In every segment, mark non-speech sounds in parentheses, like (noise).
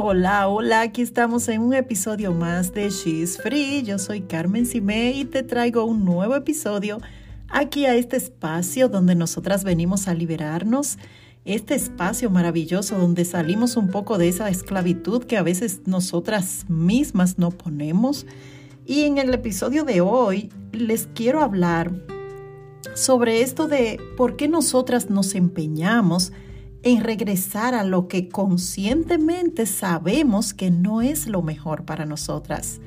Hola, hola, aquí estamos en un episodio más de She's Free. Yo soy Carmen Simé y te traigo un nuevo episodio aquí a este espacio donde nosotras venimos a liberarnos, este espacio maravilloso donde salimos un poco de esa esclavitud que a veces nosotras mismas no ponemos. Y en el episodio de hoy les quiero hablar sobre esto de por qué nosotras nos empeñamos regresar a lo que conscientemente sabemos que no es lo mejor para nosotras.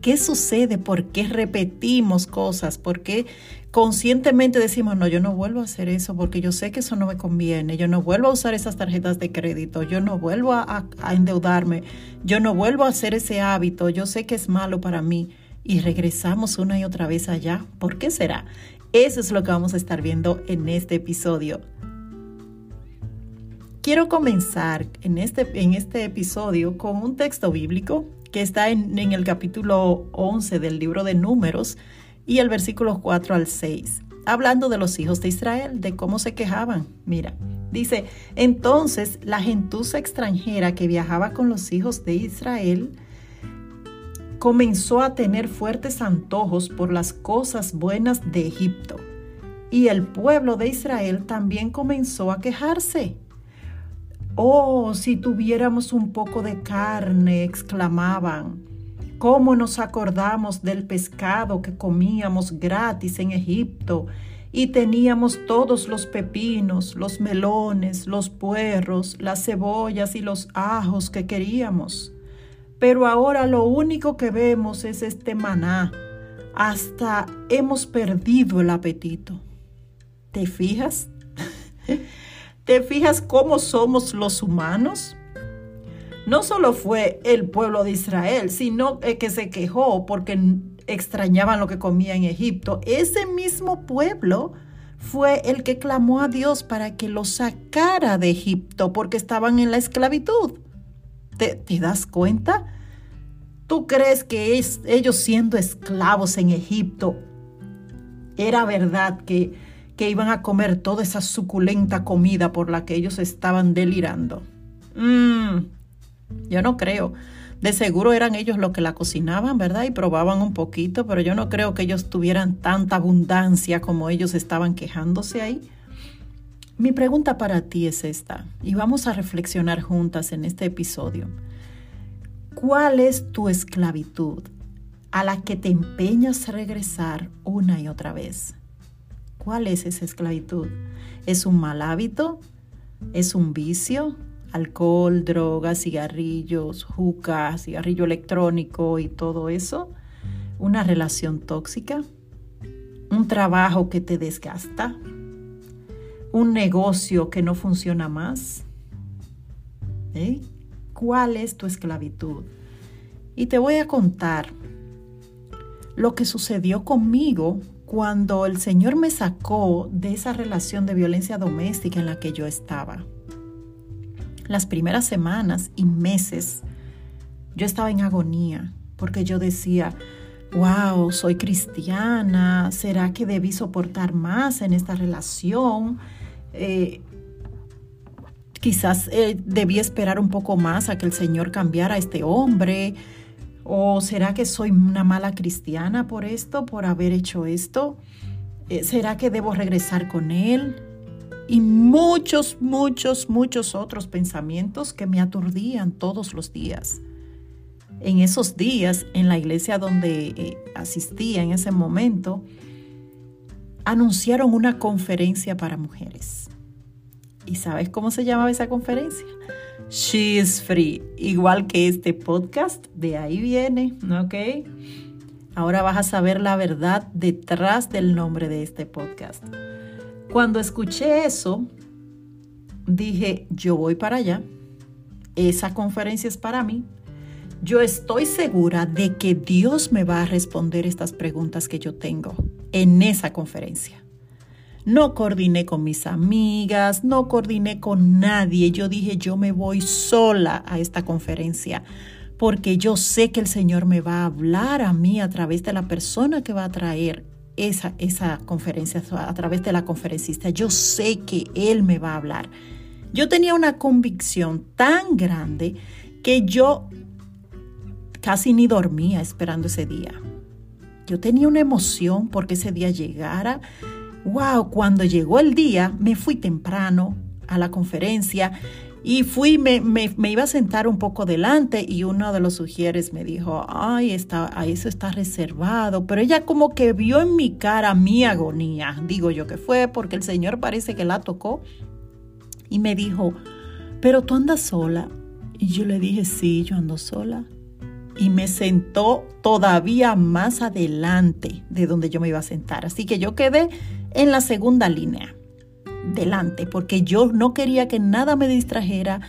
¿Qué sucede? ¿Por qué repetimos cosas? ¿Por qué conscientemente decimos, no, yo no vuelvo a hacer eso porque yo sé que eso no me conviene, yo no vuelvo a usar esas tarjetas de crédito, yo no vuelvo a, endeudarme, yo no vuelvo a hacer ese hábito, yo sé que es malo para mí y regresamos una y otra vez allá? ¿Por qué será? Eso es lo que vamos a estar viendo en este episodio. Quiero comenzar en este, en este episodio con un texto bíblico que está en, en el capítulo 11 del libro de Números y el versículo 4 al 6, hablando de los hijos de Israel, de cómo se quejaban. Mira, dice, entonces la gentuza extranjera que viajaba con los hijos de Israel comenzó a tener fuertes antojos por las cosas buenas de Egipto. Y el pueblo de Israel también comenzó a quejarse Oh, si tuviéramos un poco de carne, exclamaban. ¿Cómo nos acordamos del pescado que comíamos gratis en Egipto y teníamos todos los pepinos, los melones, los puerros, las cebollas y los ajos que queríamos? Pero ahora lo único que vemos es este maná. Hasta hemos perdido el apetito. ¿Te fijas? (laughs) ¿Te fijas cómo somos los humanos? No solo fue el pueblo de Israel, sino que se quejó porque extrañaban lo que comía en Egipto. Ese mismo pueblo fue el que clamó a Dios para que los sacara de Egipto porque estaban en la esclavitud. ¿Te, te das cuenta? ¿Tú crees que ellos siendo esclavos en Egipto era verdad que que iban a comer toda esa suculenta comida por la que ellos estaban delirando. Mmm, yo no creo. De seguro eran ellos los que la cocinaban, ¿verdad? Y probaban un poquito, pero yo no creo que ellos tuvieran tanta abundancia como ellos estaban quejándose ahí. Mi pregunta para ti es esta, y vamos a reflexionar juntas en este episodio. ¿Cuál es tu esclavitud a la que te empeñas a regresar una y otra vez? ¿Cuál es esa esclavitud? ¿Es un mal hábito? ¿Es un vicio? Alcohol, drogas, cigarrillos, juca, cigarrillo electrónico y todo eso. ¿Una relación tóxica? ¿Un trabajo que te desgasta? ¿Un negocio que no funciona más? ¿Eh? ¿Cuál es tu esclavitud? Y te voy a contar lo que sucedió conmigo cuando el Señor me sacó de esa relación de violencia doméstica en la que yo estaba. Las primeras semanas y meses yo estaba en agonía porque yo decía, wow, soy cristiana, ¿será que debí soportar más en esta relación? Eh, quizás eh, debí esperar un poco más a que el Señor cambiara a este hombre. ¿O será que soy una mala cristiana por esto, por haber hecho esto? Eh, ¿Será que debo regresar con él? Y muchos, muchos, muchos otros pensamientos que me aturdían todos los días. En esos días, en la iglesia donde eh, asistía en ese momento, anunciaron una conferencia para mujeres. ¿Y sabes cómo se llamaba esa conferencia? She is free, igual que este podcast, de ahí viene, ¿ok? Ahora vas a saber la verdad detrás del nombre de este podcast. Cuando escuché eso, dije, yo voy para allá, esa conferencia es para mí. Yo estoy segura de que Dios me va a responder estas preguntas que yo tengo en esa conferencia. No coordiné con mis amigas, no coordiné con nadie. Yo dije, yo me voy sola a esta conferencia porque yo sé que el Señor me va a hablar a mí a través de la persona que va a traer esa, esa conferencia, a través de la conferencista. Yo sé que Él me va a hablar. Yo tenía una convicción tan grande que yo casi ni dormía esperando ese día. Yo tenía una emoción porque ese día llegara. Wow, cuando llegó el día, me fui temprano a la conferencia y fui, me, me, iba a sentar un poco delante y uno de los sugieres me dijo, ay, está, eso está reservado. Pero ella como que vio en mi cara mi agonía, digo yo que fue, porque el Señor parece que la tocó y me dijo, pero tú andas sola. Y yo le dije, sí, yo ando sola y me sentó todavía más adelante de donde yo me iba a sentar. Así que yo quedé en la segunda línea, delante, porque yo no quería que nada me distrajera.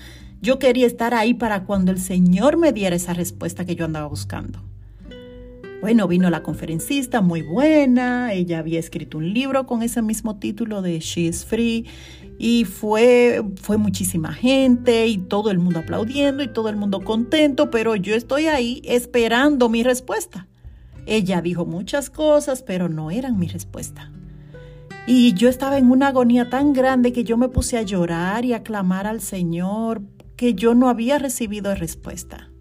Yo quería estar ahí para cuando el Señor me diera esa respuesta que yo andaba buscando. Bueno, vino la conferencista muy buena, ella había escrito un libro con ese mismo título de She is Free y fue, fue muchísima gente y todo el mundo aplaudiendo y todo el mundo contento, pero yo estoy ahí esperando mi respuesta. Ella dijo muchas cosas, pero no eran mi respuesta. Y yo estaba en una agonía tan grande que yo me puse a llorar y a clamar al Señor que yo no había recibido respuesta.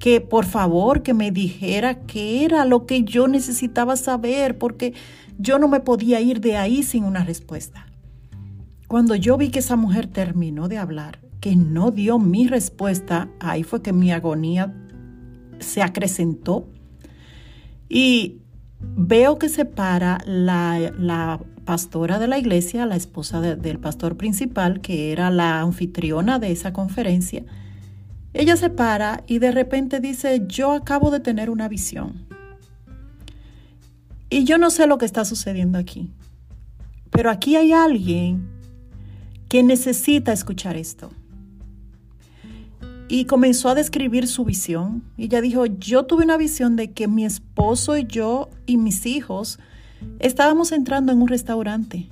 Que por favor que me dijera qué era lo que yo necesitaba saber, porque yo no me podía ir de ahí sin una respuesta. Cuando yo vi que esa mujer terminó de hablar, que no dio mi respuesta, ahí fue que mi agonía se acrecentó. Y veo que se para la, pastora de la iglesia, la esposa del pastor principal, que era la anfitriona de esa conferencia. Ella se para y de repente dice, yo acabo de tener una visión. Y yo no sé lo que está sucediendo aquí, pero aquí hay alguien que necesita escuchar esto. Y comenzó a describir su visión. Y ella dijo, yo tuve una visión de que mi esposo y yo y mis hijos estábamos entrando en un restaurante.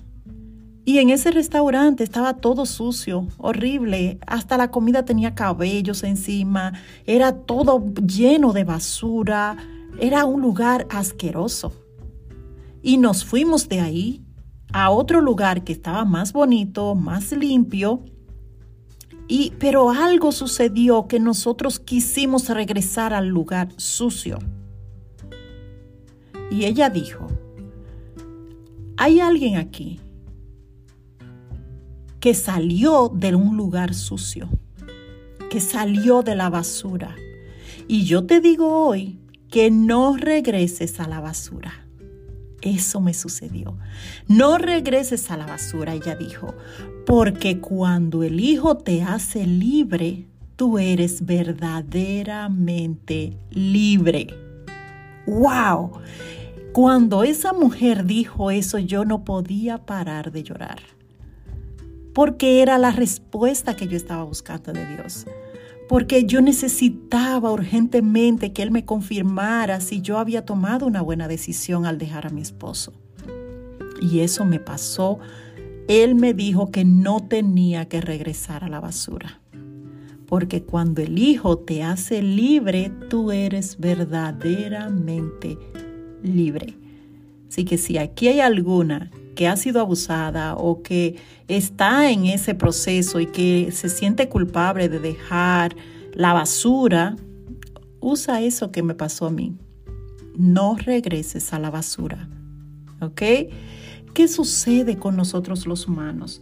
Y en ese restaurante estaba todo sucio, horrible, hasta la comida tenía cabellos encima, era todo lleno de basura, era un lugar asqueroso. Y nos fuimos de ahí a otro lugar que estaba más bonito, más limpio. Y, pero algo sucedió que nosotros quisimos regresar al lugar sucio. Y ella dijo, hay alguien aquí que salió de un lugar sucio, que salió de la basura. Y yo te digo hoy que no regreses a la basura eso me sucedió. No regreses a la basura, ella dijo, porque cuando el Hijo te hace libre, tú eres verdaderamente libre. ¡Wow! Cuando esa mujer dijo eso, yo no podía parar de llorar, porque era la respuesta que yo estaba buscando de Dios porque yo necesitaba urgentemente que él me confirmara si yo había tomado una buena decisión al dejar a mi esposo. Y eso me pasó. Él me dijo que no tenía que regresar a la basura. Porque cuando el Hijo te hace libre, tú eres verdaderamente libre. Así que si aquí hay alguna que ha sido abusada o que está en ese proceso y que se siente culpable de dejar la basura, usa eso que me pasó a mí. No regreses a la basura. ¿Ok? ¿Qué sucede con nosotros los humanos?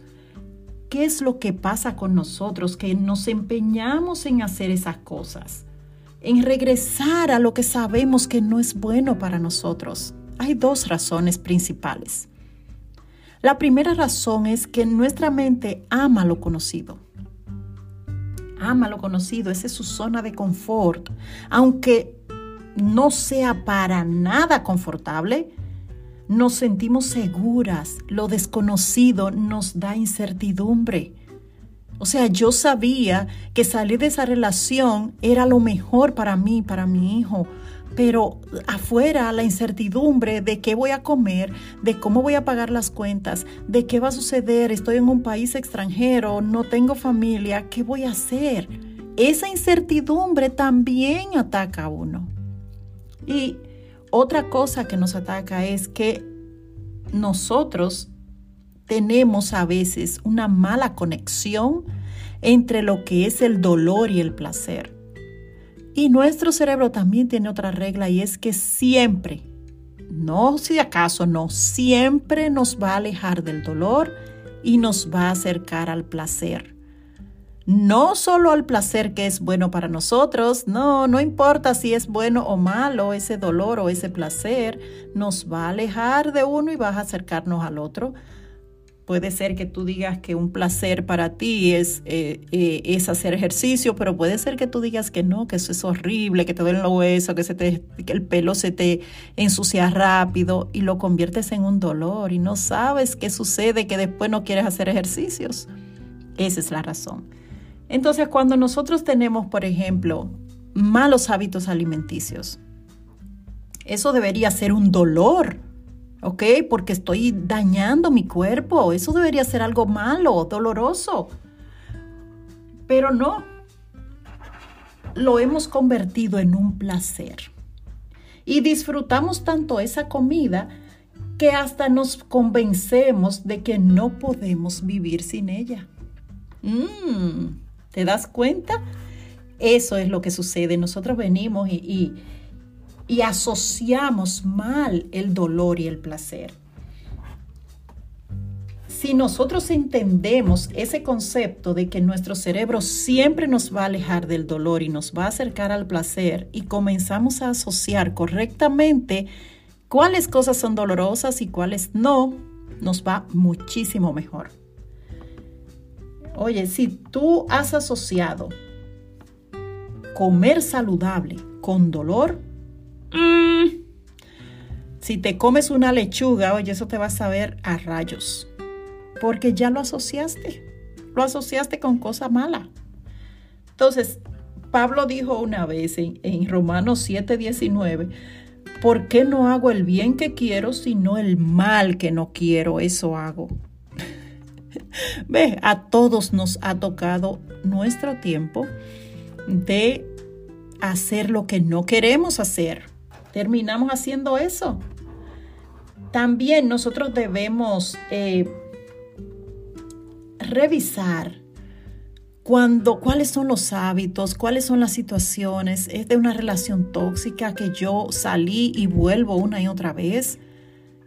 ¿Qué es lo que pasa con nosotros que nos empeñamos en hacer esas cosas? En regresar a lo que sabemos que no es bueno para nosotros. Hay dos razones principales. La primera razón es que nuestra mente ama lo conocido. Ama lo conocido, esa es su zona de confort. Aunque no sea para nada confortable, nos sentimos seguras. Lo desconocido nos da incertidumbre. O sea, yo sabía que salir de esa relación era lo mejor para mí, para mi hijo, pero afuera la incertidumbre de qué voy a comer, de cómo voy a pagar las cuentas, de qué va a suceder, estoy en un país extranjero, no tengo familia, ¿qué voy a hacer? Esa incertidumbre también ataca a uno. Y otra cosa que nos ataca es que nosotros tenemos a veces una mala conexión entre lo que es el dolor y el placer. Y nuestro cerebro también tiene otra regla y es que siempre, no si acaso, no, siempre nos va a alejar del dolor y nos va a acercar al placer. No solo al placer que es bueno para nosotros, no, no importa si es bueno o malo ese dolor o ese placer, nos va a alejar de uno y va a acercarnos al otro. Puede ser que tú digas que un placer para ti es, eh, eh, es hacer ejercicio, pero puede ser que tú digas que no, que eso es horrible, que te duelen los huesos, que, que el pelo se te ensucia rápido y lo conviertes en un dolor y no sabes qué sucede, que después no quieres hacer ejercicios. Esa es la razón. Entonces, cuando nosotros tenemos, por ejemplo, malos hábitos alimenticios, eso debería ser un dolor ¿ok? Porque estoy dañando mi cuerpo. Eso debería ser algo malo, doloroso. Pero no. Lo hemos convertido en un placer. Y disfrutamos tanto esa comida que hasta nos convencemos de que no podemos vivir sin ella. Mm, ¿Te das cuenta? Eso es lo que sucede. Nosotros venimos y y asociamos mal el dolor y el placer. Si nosotros entendemos ese concepto de que nuestro cerebro siempre nos va a alejar del dolor y nos va a acercar al placer y comenzamos a asociar correctamente cuáles cosas son dolorosas y cuáles no, nos va muchísimo mejor. Oye, si tú has asociado comer saludable con dolor, Mm. Si te comes una lechuga, oye, eso te va a saber a rayos. Porque ya lo asociaste. Lo asociaste con cosa mala. Entonces, Pablo dijo una vez en, en Romanos 7:19, ¿por qué no hago el bien que quiero, sino el mal que no quiero? Eso hago. (laughs) Ve, a todos nos ha tocado nuestro tiempo de hacer lo que no queremos hacer terminamos haciendo eso. También nosotros debemos eh, revisar cuando, cuáles son los hábitos, cuáles son las situaciones. ¿Es de una relación tóxica que yo salí y vuelvo una y otra vez?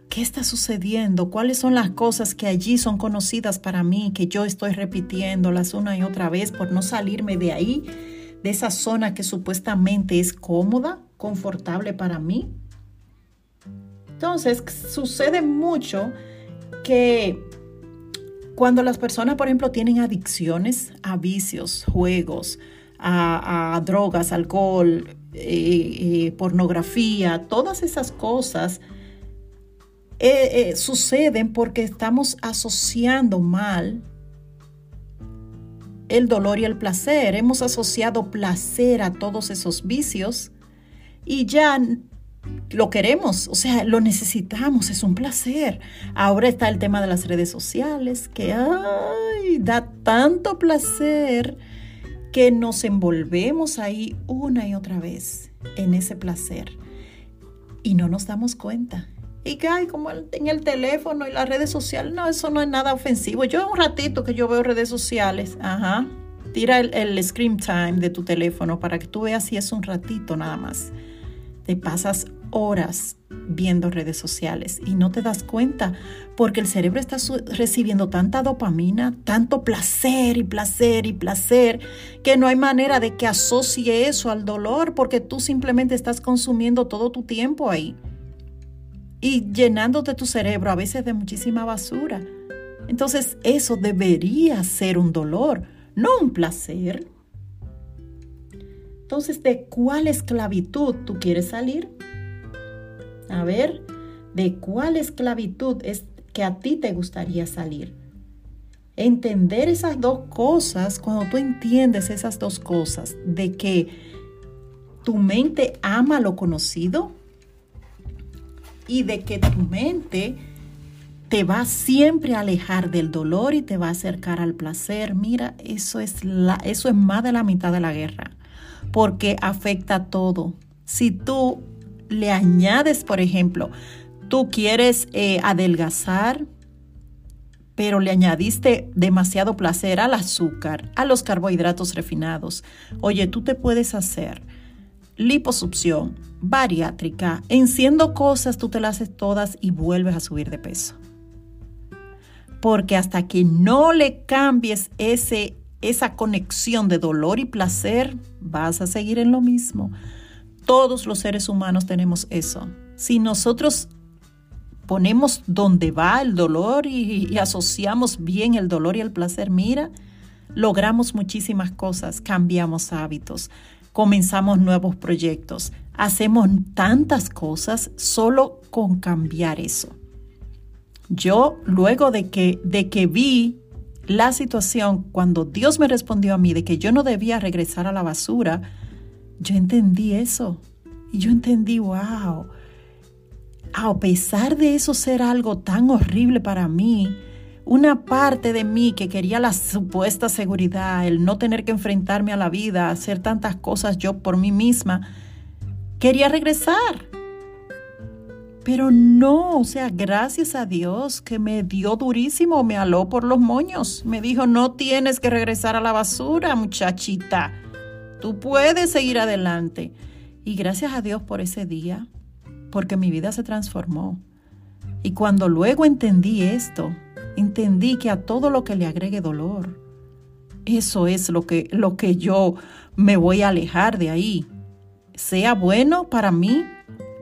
¿Qué está sucediendo? ¿Cuáles son las cosas que allí son conocidas para mí, que yo estoy repitiéndolas una y otra vez por no salirme de ahí, de esa zona que supuestamente es cómoda? Confortable para mí. Entonces, sucede mucho que cuando las personas, por ejemplo, tienen adicciones a vicios, juegos, a, drogas, alcohol, eh, eh, pornografía, todas esas cosas eh, suceden porque estamos asociando mal el dolor y el placer. Hemos asociado placer a todos esos vicios y ya lo queremos, o sea, lo necesitamos, es un placer. Ahora está el tema de las redes sociales, que ay, da tanto placer que nos envolvemos ahí una y otra vez en ese placer y no nos damos cuenta. Y que, ay, como en el teléfono y las redes sociales, no, eso no es nada ofensivo. Yo un ratito que yo veo redes sociales, ajá, tira el, el screen time de tu teléfono para que tú veas si es un ratito nada más te pasas horas viendo redes sociales y no te das cuenta porque el cerebro está recibiendo tanta dopamina, tanto placer y placer y placer, que no hay manera de que asocie eso al dolor porque tú simplemente estás consumiendo todo tu tiempo ahí y llenándote tu cerebro a veces de muchísima basura. Entonces eso debería ser un dolor, no un placer. Entonces, ¿de cuál esclavitud tú quieres salir? A ver, ¿de cuál esclavitud es que a ti te gustaría salir? Entender esas dos cosas, cuando tú entiendes esas dos cosas, de que tu mente ama lo conocido y de que tu mente te va siempre a alejar del dolor y te va a acercar al placer. Mira, eso es, la, eso es más de la mitad de la guerra porque afecta todo. Si tú le añades, por ejemplo, tú quieres eh, adelgazar, pero le añadiste demasiado placer al azúcar, a los carbohidratos refinados. Oye, tú te puedes hacer liposucción, bariátrica, enciendo cosas, tú te las haces todas y vuelves a subir de peso. Porque hasta que no le cambies ese, esa conexión de dolor y placer, vas a seguir en lo mismo. Todos los seres humanos tenemos eso. Si nosotros ponemos donde va el dolor y, y asociamos bien el dolor y el placer, mira, logramos muchísimas cosas, cambiamos hábitos, comenzamos nuevos proyectos, hacemos tantas cosas solo con cambiar eso. Yo luego de que, de que vi la situación, cuando Dios me respondió a mí de que yo no debía regresar a la basura, yo entendí eso. Y yo entendí, wow, a pesar de eso ser algo tan horrible para mí, una parte de mí que quería la supuesta seguridad, el no tener que enfrentarme a la vida, hacer tantas cosas yo por mí misma, quería regresar. Pero no, o sea, gracias a Dios que me dio durísimo, me aló por los moños. Me dijo, no tienes que regresar a la basura, muchachita. Tú puedes seguir adelante. Y gracias a Dios por ese día, porque mi vida se transformó. Y cuando luego entendí esto, entendí que a todo lo que le agregue dolor, eso es lo que, lo que yo me voy a alejar de ahí. Sea bueno para mí,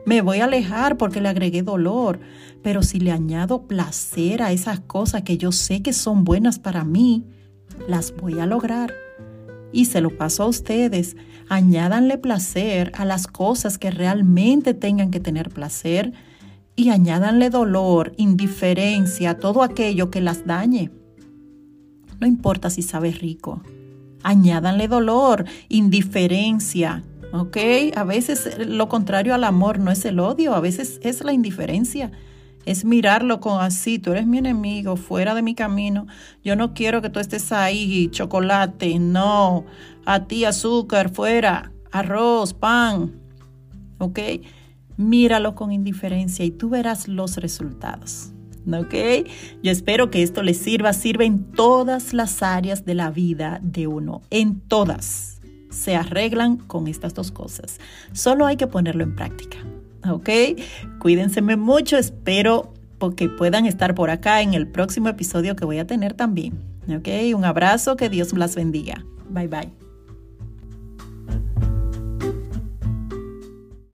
me voy a alejar porque le agregué dolor. Pero si le añado placer a esas cosas que yo sé que son buenas para mí, las voy a lograr. Y se lo paso a ustedes. Añádanle placer a las cosas que realmente tengan que tener placer y añádanle dolor, indiferencia, todo aquello que las dañe. No importa si sabe rico. Añádanle dolor, indiferencia, ¿ok? A veces lo contrario al amor no es el odio, a veces es la indiferencia. Es mirarlo con así, tú eres mi enemigo, fuera de mi camino. Yo no quiero que tú estés ahí, chocolate, no. A ti azúcar, fuera, arroz, pan, ¿ok? míralo con indiferencia y tú verás los resultados. ¿Ok? Yo espero que esto les sirva, sirve en todas las áreas de la vida de uno, en todas. Se arreglan con estas dos cosas. Solo hay que ponerlo en práctica. ¿Ok? Cuídense mucho, espero que puedan estar por acá en el próximo episodio que voy a tener también. ¿Ok? Un abrazo, que Dios las bendiga. Bye bye.